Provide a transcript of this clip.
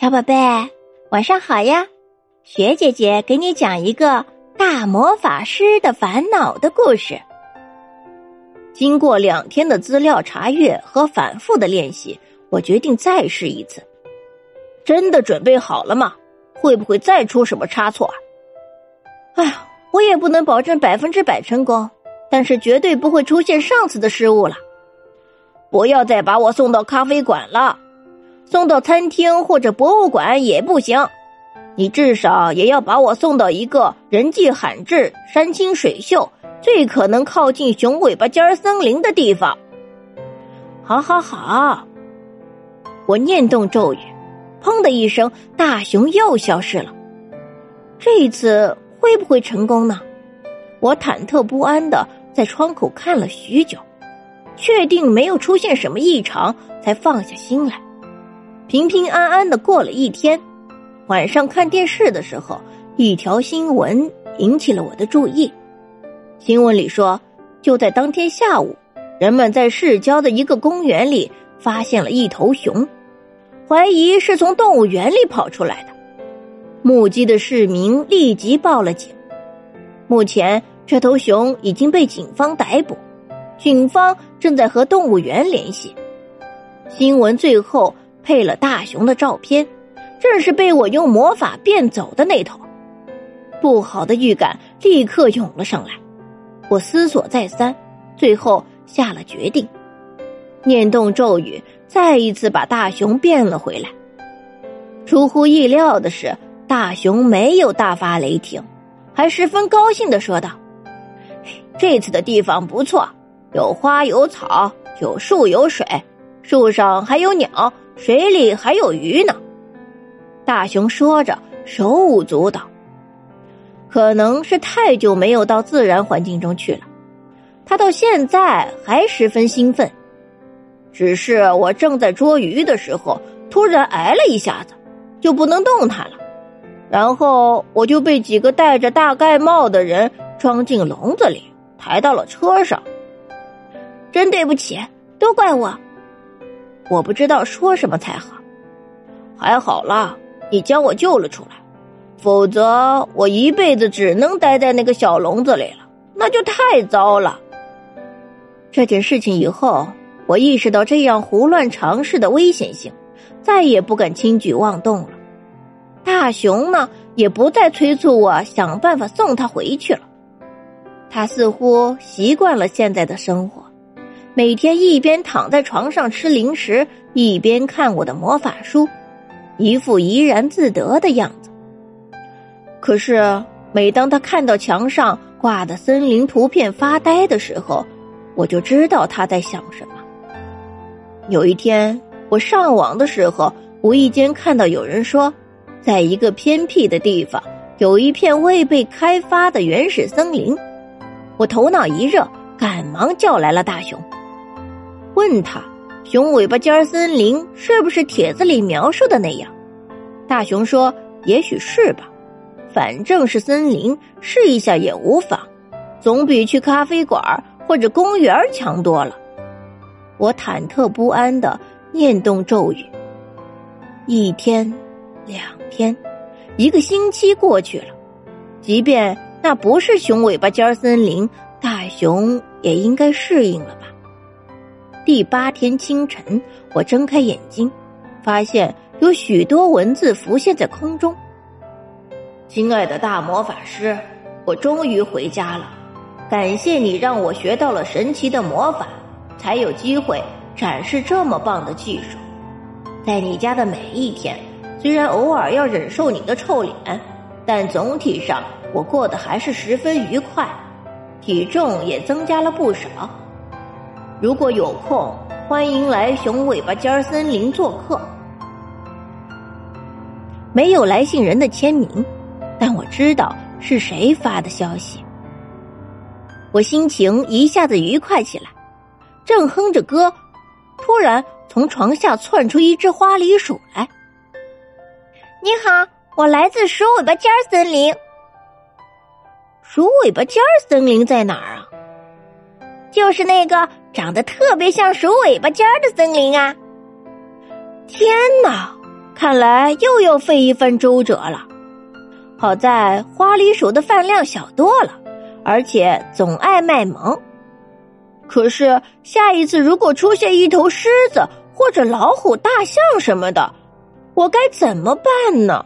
小宝贝，晚上好呀！雪姐姐给你讲一个大魔法师的烦恼的故事。经过两天的资料查阅和反复的练习，我决定再试一次。真的准备好了吗？会不会再出什么差错？哎，我也不能保证百分之百成功，但是绝对不会出现上次的失误了。不要再把我送到咖啡馆了。送到餐厅或者博物馆也不行，你至少也要把我送到一个人迹罕至、山清水秀、最可能靠近熊尾巴尖森林的地方。好，好，好！我念动咒语，砰的一声，大熊又消失了。这一次会不会成功呢？我忐忑不安的在窗口看了许久，确定没有出现什么异常，才放下心来。平平安安的过了一天，晚上看电视的时候，一条新闻引起了我的注意。新闻里说，就在当天下午，人们在市郊的一个公园里发现了一头熊，怀疑是从动物园里跑出来的。目击的市民立即报了警。目前，这头熊已经被警方逮捕，警方正在和动物园联系。新闻最后。配了大熊的照片，正是被我用魔法变走的那头。不好的预感立刻涌了上来，我思索再三，最后下了决定，念动咒语，再一次把大熊变了回来。出乎意料的是，大熊没有大发雷霆，还十分高兴的说道：“这次的地方不错，有花有草，有树有水，树上还有鸟。”水里还有鱼呢，大熊说着，手舞足蹈。可能是太久没有到自然环境中去了，他到现在还十分兴奋。只是我正在捉鱼的时候，突然挨了一下子，就不能动弹了。然后我就被几个戴着大盖帽的人装进笼子里，抬到了车上。真对不起，都怪我。我不知道说什么才好，还好啦，你将我救了出来，否则我一辈子只能待在那个小笼子里了，那就太糟了。这件事情以后，我意识到这样胡乱尝试的危险性，再也不敢轻举妄动了。大熊呢，也不再催促我想办法送他回去了，他似乎习惯了现在的生活。每天一边躺在床上吃零食，一边看我的魔法书，一副怡然自得的样子。可是，每当他看到墙上挂的森林图片发呆的时候，我就知道他在想什么。有一天，我上网的时候，无意间看到有人说，在一个偏僻的地方有一片未被开发的原始森林。我头脑一热，赶忙叫来了大熊。问他，熊尾巴尖森林是不是帖子里描述的那样？大熊说：“也许是吧，反正是森林，试一下也无妨，总比去咖啡馆或者公园强多了。”我忐忑不安的念动咒语。一天，两天，一个星期过去了，即便那不是熊尾巴尖森林，大熊也应该适应了吧。第八天清晨，我睁开眼睛，发现有许多文字浮现在空中。亲爱的大魔法师，我终于回家了，感谢你让我学到了神奇的魔法，才有机会展示这么棒的技术。在你家的每一天，虽然偶尔要忍受你的臭脸，但总体上我过得还是十分愉快，体重也增加了不少。如果有空，欢迎来熊尾巴尖森林做客。没有来信人的签名，但我知道是谁发的消息。我心情一下子愉快起来，正哼着歌，突然从床下窜出一只花梨鼠来。你好，我来自鼠尾巴尖森林。鼠尾巴尖森林在哪儿啊？就是那个。长得特别像鼠尾巴尖儿的森林啊！天哪，看来又要费一番周折了。好在花栗鼠的饭量小多了，而且总爱卖萌。可是下一次如果出现一头狮子或者老虎、大象什么的，我该怎么办呢？